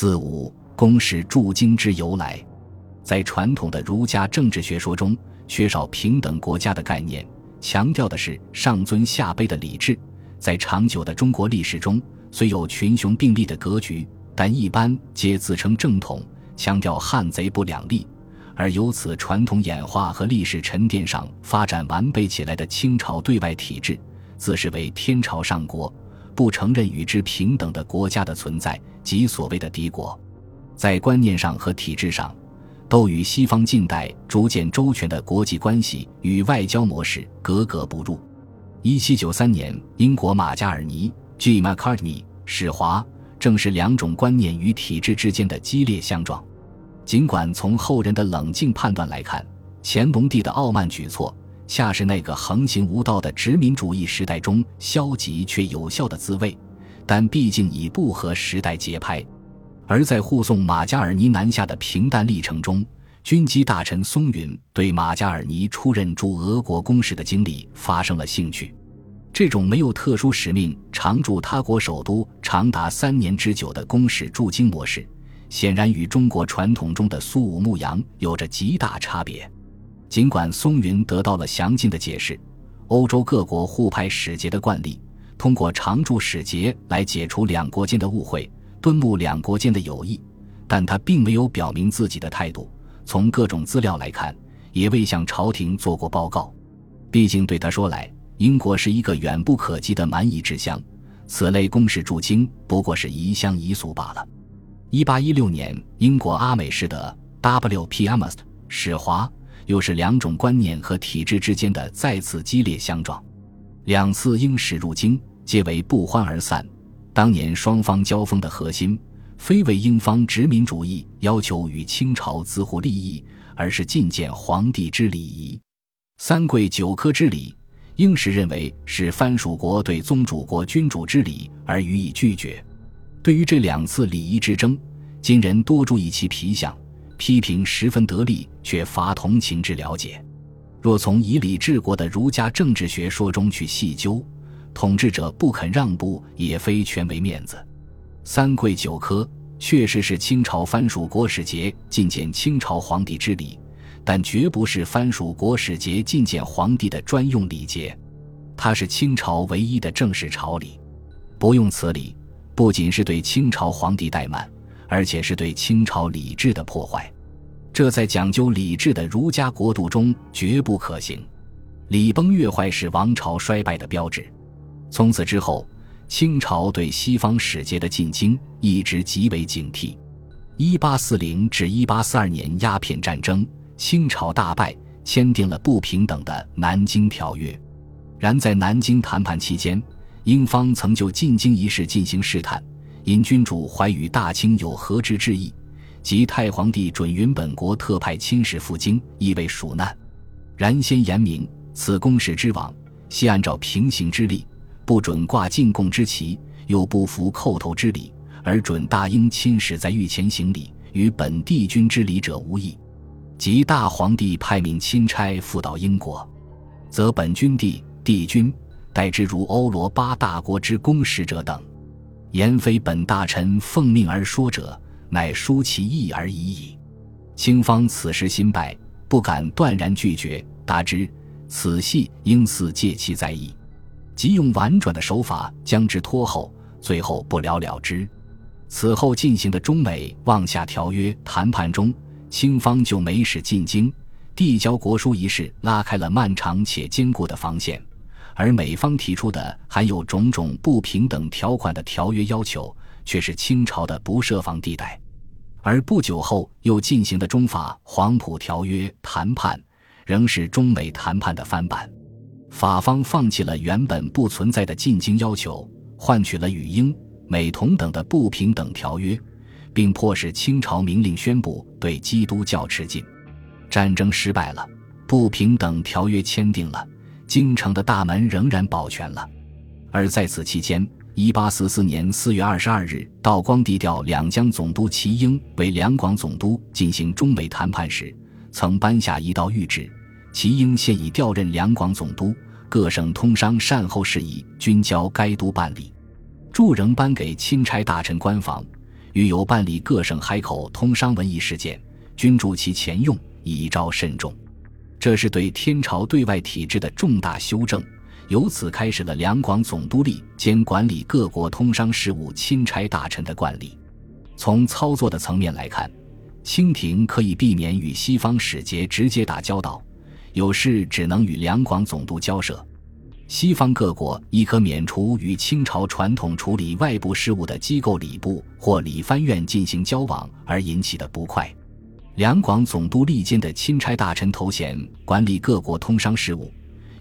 四五公使驻京之由来，在传统的儒家政治学说中，缺少平等国家的概念，强调的是上尊下卑的礼制。在长久的中国历史中，虽有群雄并立的格局，但一般皆自称正统，强调汉贼不两立。而由此传统演化和历史沉淀上发展完备起来的清朝对外体制，自视为天朝上国。不承认与之平等的国家的存在，即所谓的敌国，在观念上和体制上，都与西方近代逐渐周全的国际关系与外交模式格格不入。一七九三年，英国马加尔尼 （G. Macartney） 使华，正是两种观念与体制之间的激烈相撞。尽管从后人的冷静判断来看，乾隆帝的傲慢举措。恰是那个横行无道的殖民主义时代中消极却有效的滋味，但毕竟已不合时代节拍。而在护送马加尔尼南下的平淡历程中，军机大臣松允对马加尔尼出任驻俄国公使的经历发生了兴趣。这种没有特殊使命、常驻他国首都长达三年之久的公使驻京模式，显然与中国传统中的苏武牧羊有着极大差别。尽管松云得到了详尽的解释，欧洲各国互派使节的惯例，通过常驻使节来解除两国间的误会，敦睦两国间的友谊，但他并没有表明自己的态度。从各种资料来看，也未向朝廷做过报告。毕竟对他说来，英国是一个远不可及的蛮夷之乡，此类公使驻京不过是移乡移俗罢了。一八一六年，英国阿美士的 W.P. Amherst 使华。又是两种观念和体制之间的再次激烈相撞，两次英使入京皆为不欢而散。当年双方交锋的核心，非为英方殖民主义要求与清朝自护利益，而是觐见皇帝之礼仪。三跪九磕之礼，英使认为是藩属国对宗主国君主之礼，而予以拒绝。对于这两次礼仪之争，今人多注意其皮相。批评十分得力，却乏同情之了解。若从以礼治国的儒家政治学说中去细究，统治者不肯让步，也非全为面子。三跪九磕确实是清朝藩属国使节觐见清朝皇帝之礼，但绝不是藩属国使节觐见皇帝的专用礼节。它是清朝唯一的正式朝礼。不用此礼，不仅是对清朝皇帝怠慢。而且是对清朝礼制的破坏，这在讲究礼制的儒家国度中绝不可行。礼崩乐坏是王朝衰败的标志。从此之后，清朝对西方使节的进京一直极为警惕。一八四零至一八四二年鸦片战争，清朝大败，签订了不平等的《南京条约》。然在南京谈判期间，英方曾就进京一事进行试探。因君主怀与大清有和之之意，即太皇帝准允本国特派亲使赴京，意为蜀难。然先言明，此公使之往，系按照平行之力，不准挂进贡之旗，又不服叩头之礼，而准大英亲使在御前行礼，与本帝君之礼者无异。即大皇帝派命钦差赴到英国，则本君帝、帝君待之如欧罗巴大国之公使者等。言非本大臣奉命而说者，乃书其意而已矣。清方此时心败，不敢断然拒绝，答之：此系应似借其在意，即用婉转的手法将之拖后，最后不了了之。此后进行的中美望夏条约谈判中，清方就没使进京递交国书一事，拉开了漫长且坚固的防线。而美方提出的含有种种不平等条款的条约要求，却是清朝的不设防地带。而不久后又进行的中法黄埔条约谈判，仍是中美谈判的翻版。法方放弃了原本不存在的进京要求，换取了与英美同等的不平等条约，并迫使清朝明令宣布对基督教持禁。战争失败了，不平等条约签订了。京城的大门仍然保全了，而在此期间，一八四四年四月二十二日，道光帝调两江总督齐英为两广总督进行中美谈判时，曾颁下一道谕旨：齐英现已调任两广总督，各省通商善后事宜均交该督办理。祝仍颁给钦差大臣官房，遇有办理各省海口通商文艺事件，均助其前用，以昭慎重。这是对天朝对外体制的重大修正，由此开始了两广总督吏兼管理各国通商事务钦差大臣的惯例。从操作的层面来看，清廷可以避免与西方使节直接打交道，有事只能与两广总督交涉；西方各国亦可免除与清朝传统处理外部事务的机构礼部或礼藩院进行交往而引起的不快。两广总督历间的钦差大臣头衔管理各国通商事务，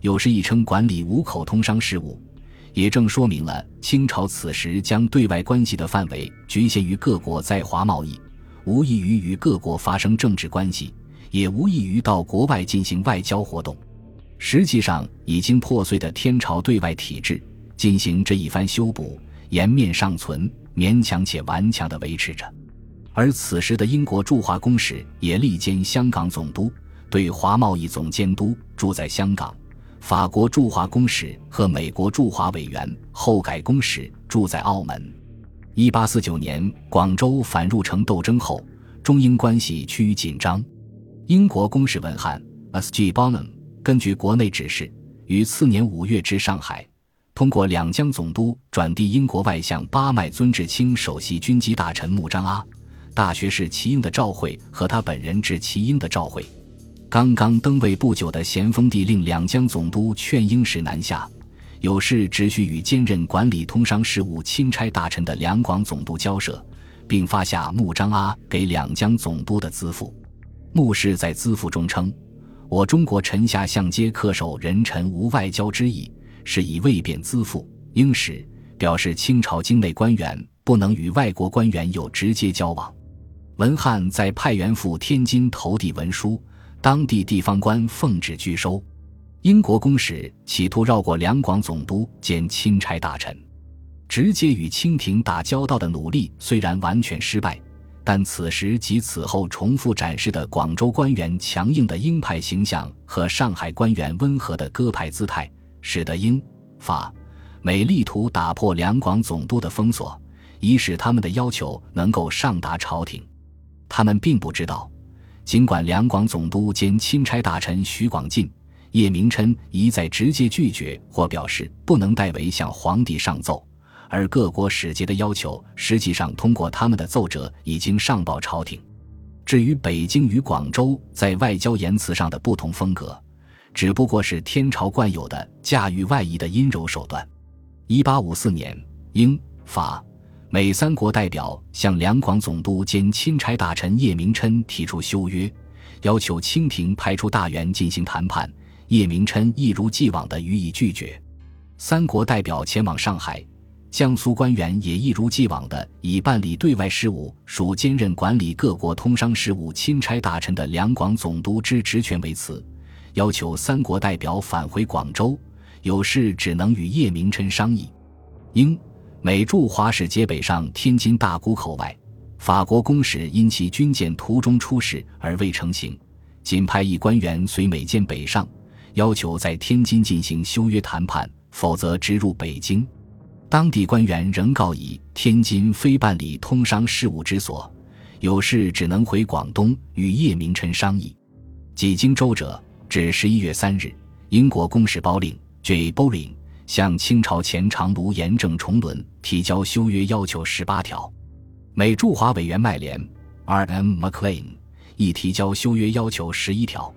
有时亦称管理五口通商事务，也正说明了清朝此时将对外关系的范围局限于各国在华贸易，无异于与各国发生政治关系，也无异于到国外进行外交活动。实际上，已经破碎的天朝对外体制进行这一番修补，颜面尚存，勉强且顽强地维持着。而此时的英国驻华公使也力兼香港总督，对华贸易总监督，住在香港；法国驻华公使和美国驻华委员后改公使住在澳门。一八四九年广州反入城斗争后，中英关系趋于紧张。英国公使文翰 （S.G. Bonham） 根据国内指示，于次年五月至上海，通过两江总督转递英国外相巴麦尊致清首席军机大臣穆彰阿。大学士齐英的召会和他本人致齐英的召会，刚刚登位不久的咸丰帝令两江总督劝英使南下，有事只需与兼任管理通商事务钦差大臣的两广总督交涉，并发下穆彰阿给两江总督的资赋。穆氏在资赋中称：“我中国臣下相皆恪守人臣无外交之意，是以未变资赋。”英使表示清朝境内官员不能与外国官员有直接交往。文翰在派员赴天津投递文书，当地地方官奉旨拒收。英国公使企图绕过两广总督兼钦差大臣，直接与清廷打交道的努力虽然完全失败，但此时及此后重复展示的广州官员强硬的鹰派形象和上海官员温和的鸽派姿态，使得英、法、美力图打破两广总督的封锁，以使他们的要求能够上达朝廷。他们并不知道，尽管两广总督兼钦差大臣徐广进、叶明琛一再直接拒绝或表示不能代为向皇帝上奏，而各国使节的要求实际上通过他们的奏折已经上报朝廷。至于北京与广州在外交言辞上的不同风格，只不过是天朝惯有的驾驭外夷的阴柔手段。一八五四年，英法。美三国代表向两广总督兼钦差大臣叶明琛提出修约，要求清廷派出大员进行谈判。叶明琛一如既往地予以拒绝。三国代表前往上海，江苏官员也一如既往地以办理对外事务、属兼任管理各国通商事务钦差大臣的两广总督之职权为辞，要求三国代表返回广州，有事只能与叶明琛商议。英。美驻华使节北上天津大沽口外，法国公使因其军舰途中出事而未成行，仅派一官员随美舰北上，要求在天津进行修约谈判，否则直入北京。当地官员仍告以天津非办理通商事务之所，有事只能回广东与叶明琛商议。几经周折，至十一月三日，英国公使包令 J. Bowling。向清朝前长卢严正重伦提交修约要求十八条，美驻华委员麦连 R.M. McLean 亦提交修约要求十一条，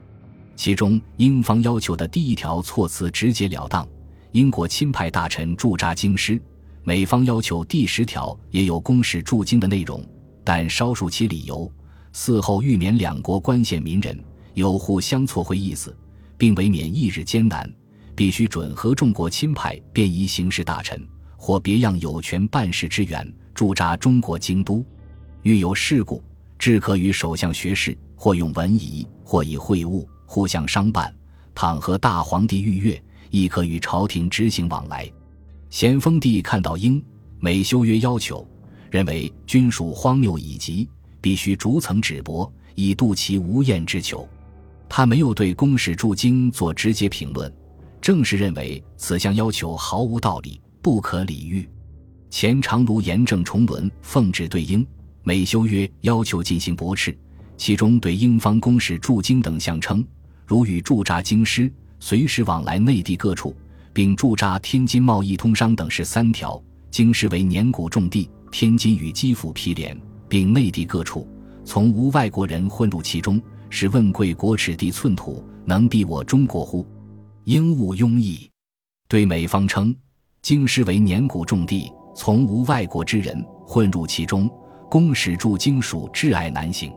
其中英方要求的第一条措辞直截了当，英国钦派大臣驻扎京师；美方要求第十条也有公使驻京的内容，但稍述其理由，嗣后欲免两国官县民人，有互相错会意思，并为免一日艰难。必须准和众国钦派便衣行事大臣或别样有权办事之员驻扎中国京都，遇有事故，只可与首相学士或用文仪，或以会晤互相商办。倘和大皇帝逾越，亦可与朝廷执行往来。咸丰帝看到英美修约要求，认为均属荒谬以极，必须逐层止驳，以度其无厌之求。他没有对公使驻京做直接评论。正是认为此项要求毫无道理，不可理喻。前长卢严正重伦奉旨对英美修约要求进行驳斥，其中对英方公使驻京等项称，如与驻扎京师，随时往来内地各处，并驻扎天津贸易通商等十三条。京师为年谷重地，天津与基辅毗连，并内地各处从无外国人混入其中，是问贵国尺地寸土，能避我中国乎？应勿庸议。对美方称，京师为年谷重地，从无外国之人混入其中，公使驻京属挚爱难行。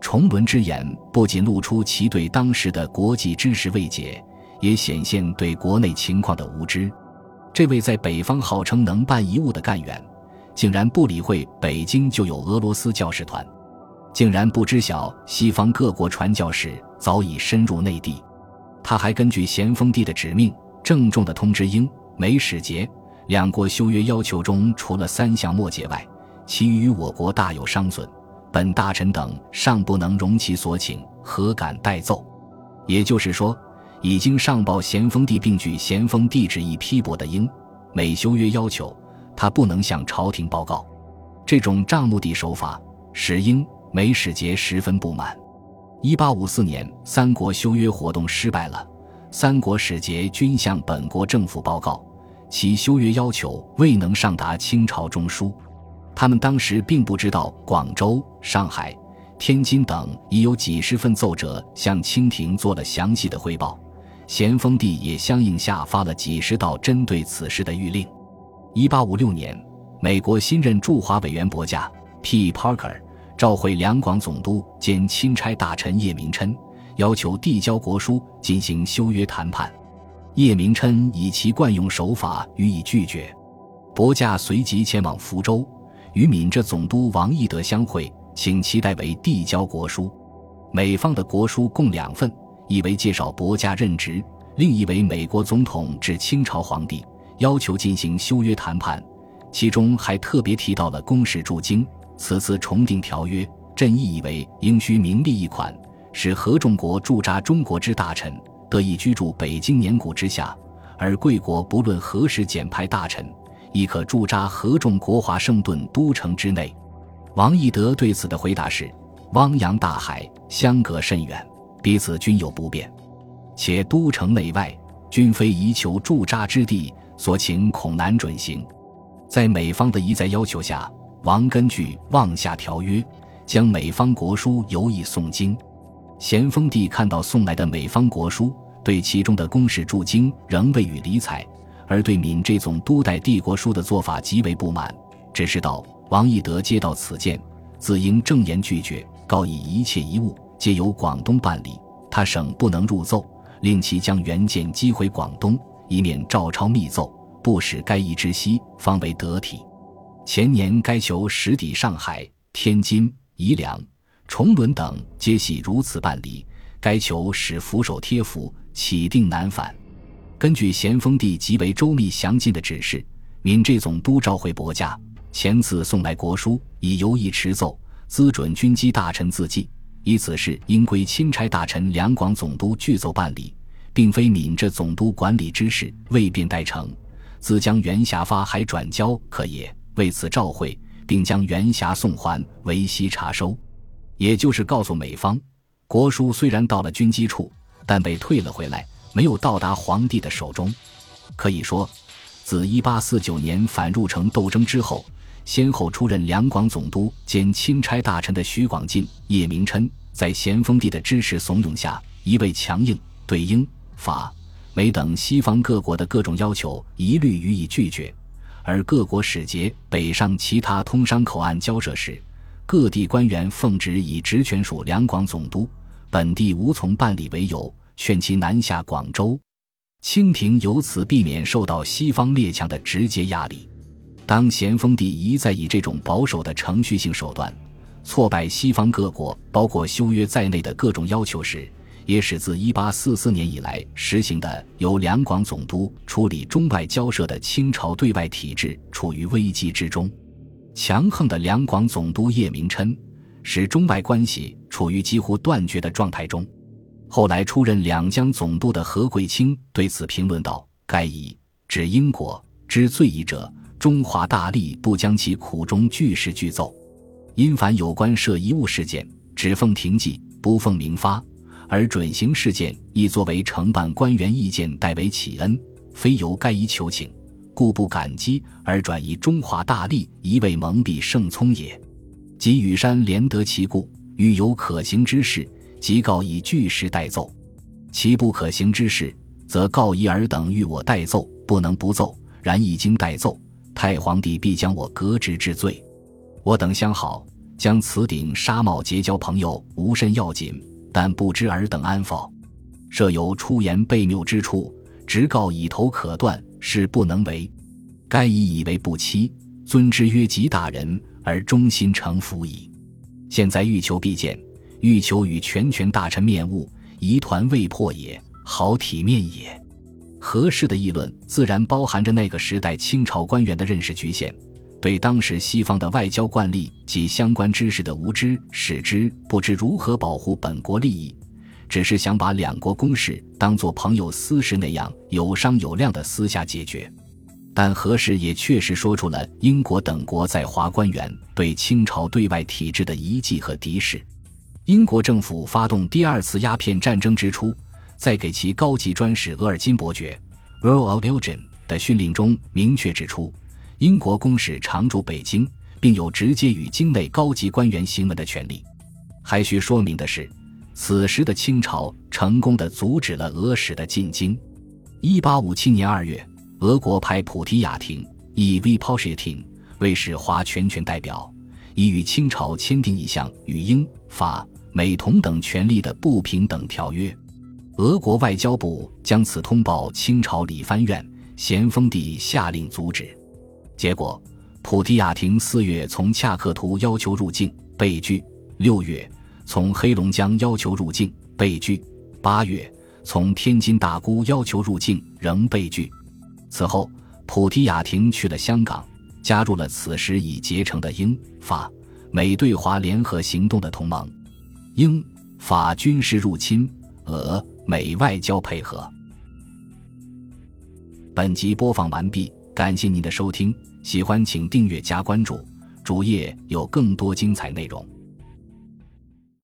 重伦之言不仅露出其对当时的国际知识未解，也显现对国内情况的无知。这位在北方号称能办一物的干员，竟然不理会北京就有俄罗斯教士团，竟然不知晓西方各国传教士早已深入内地。他还根据咸丰帝的指命，郑重地通知英美使节，两国修约要求中除了三项末节外，其余我国大有伤损。本大臣等尚不能容其所请，何敢代奏？也就是说。已经上报咸丰帝，并据咸丰帝旨意批驳的英美修约要求，他不能向朝廷报告。这种账目的手法使英美使节十分不满。一八五四年，三国修约活动失败了，三国使节均向本国政府报告，其修约要求未能上达清朝中枢。他们当时并不知道广州、上海、天津等已有几十份奏折向清廷做了详细的汇报。咸丰帝也相应下发了几十道针对此事的谕令。一八五六年，美国新任驻华委员伯驾 P. Parker 召回两广总督兼钦差大臣叶明琛，要求递交国书进行修约谈判。叶明琛以其惯用手法予以拒绝。伯驾随即前往福州，与闽浙总督王义德相会，请其代为递交国书。美方的国书共两份。一为介绍伯家任职，另一为美国总统致清朝皇帝，要求进行修约谈判。其中还特别提到了公使驻京，此次重订条约，朕意以为应需明立一款，使合众国驻扎中国之大臣得以居住北京年谷之下，而贵国不论何时减派大臣，亦可驻扎合众国华盛顿都城之内。王义德对此的回答是：汪洋大海，相隔甚远。彼此均有不便，且都城内外均非宜求驻扎之地，所请恐难准行。在美方的一再要求下，王根据《望夏条约》，将美方国书邮以宋京。咸丰帝看到送来的美方国书，对其中的公使驻京仍未予理睬，而对闽这总督代帝国书的做法极为不满，只是道：王义德接到此件，自应正言拒绝，告以一切遗物。皆由广东办理，他省不能入奏，令其将原件寄回广东，以免照抄密奏，不使该一之息，方为得体。前年该求实抵上海、天津、宜良、崇伦等，皆系如此办理。该求使俯首贴符，启定南返。根据咸丰帝极为周密详尽的指示，闽浙总督召回伯驾，前次送来国书，以游议持奏，资准军机大臣自记。以此事应归钦差大臣两广总督具奏办理，并非闽浙总督管理之事，未便代成，自将原下发还转交可也。为此召会，并将原辖送还，为悉查收。也就是告诉美方，国书虽然到了军机处，但被退了回来，没有到达皇帝的手中。可以说，自1849年反入城斗争之后。先后出任两广总督兼钦差大臣的徐广进、叶明琛，在咸丰帝的支持怂恿下，一味强硬，对英、法、美等西方各国的各种要求一律予以拒绝。而各国使节北上其他通商口岸交涉时，各地官员奉旨以职权属两广总督，本地无从办理为由，劝其南下广州。清廷由此避免受到西方列强的直接压力。当咸丰帝一再以这种保守的程序性手段挫败西方各国，包括修约在内的各种要求时，也使自1844年以来实行的由两广总督处理中外交涉的清朝对外体制处于危机之中。强横的两广总督叶明琛，使中外关系处于几乎断绝的状态中。后来出任两江总督的何桂清对此评论道：“该以指英国之罪矣者。”中华大力不将其苦衷据实具奏，因凡有关涉遗物事件，只奉廷记，不奉明发；而准刑事件亦作为承办官员意见，代为启恩，非由该一求请，故不感激而转移中华大利，一味蒙蔽圣聪也。及羽山连得其故，欲有可行之事，即告以据实代奏；其不可行之事，则告以尔等欲我代奏，不能不奏。然一经代奏，太皇帝必将我革职治罪。我等相好，将此顶纱帽结交朋友，无甚要紧。但不知尔等安否？设有出言悖谬之处，直告以头可断，是不能为。该以以为不欺，尊之曰吉大人，而忠心诚服矣。现在欲求必见，欲求与全权大臣面晤，疑团未破也，好体面也。合适的议论，自然包含着那个时代清朝官员的认识局限。对当时西方的外交惯例及相关知识的无知，使之不知如何保护本国利益，只是想把两国公事当作朋友私事那样有商有量的私下解决。但何氏也确实说出了英国等国在华官员对清朝对外体制的疑忌和敌视。英国政府发动第二次鸦片战争之初，在给其高级专使额尔金伯爵 （Earl of Elgin） 的训令中明确指出。英国公使常驻北京，并有直接与京内高级官员行文的权利。还需说明的是，此时的清朝成功的阻止了俄使的进京。一八五七年二月，俄国派普提亚廷以 v p o s h i t i n 为使华全权代表，已与清朝签订一项与英法美同等权利的不平等条约。俄国外交部将此通报清朝理藩院，咸丰帝下令阻止。结果，普提亚廷四月从恰克图要求入境，被拒；六月从黑龙江要求入境，被拒；八月从天津大沽要求入境，仍被拒。此后，普提亚廷去了香港，加入了此时已结成的英法美对华联合行动的同盟。英法军事入侵，俄美外交配合。本集播放完毕，感谢您的收听。喜欢请订阅加关注，主页有更多精彩内容。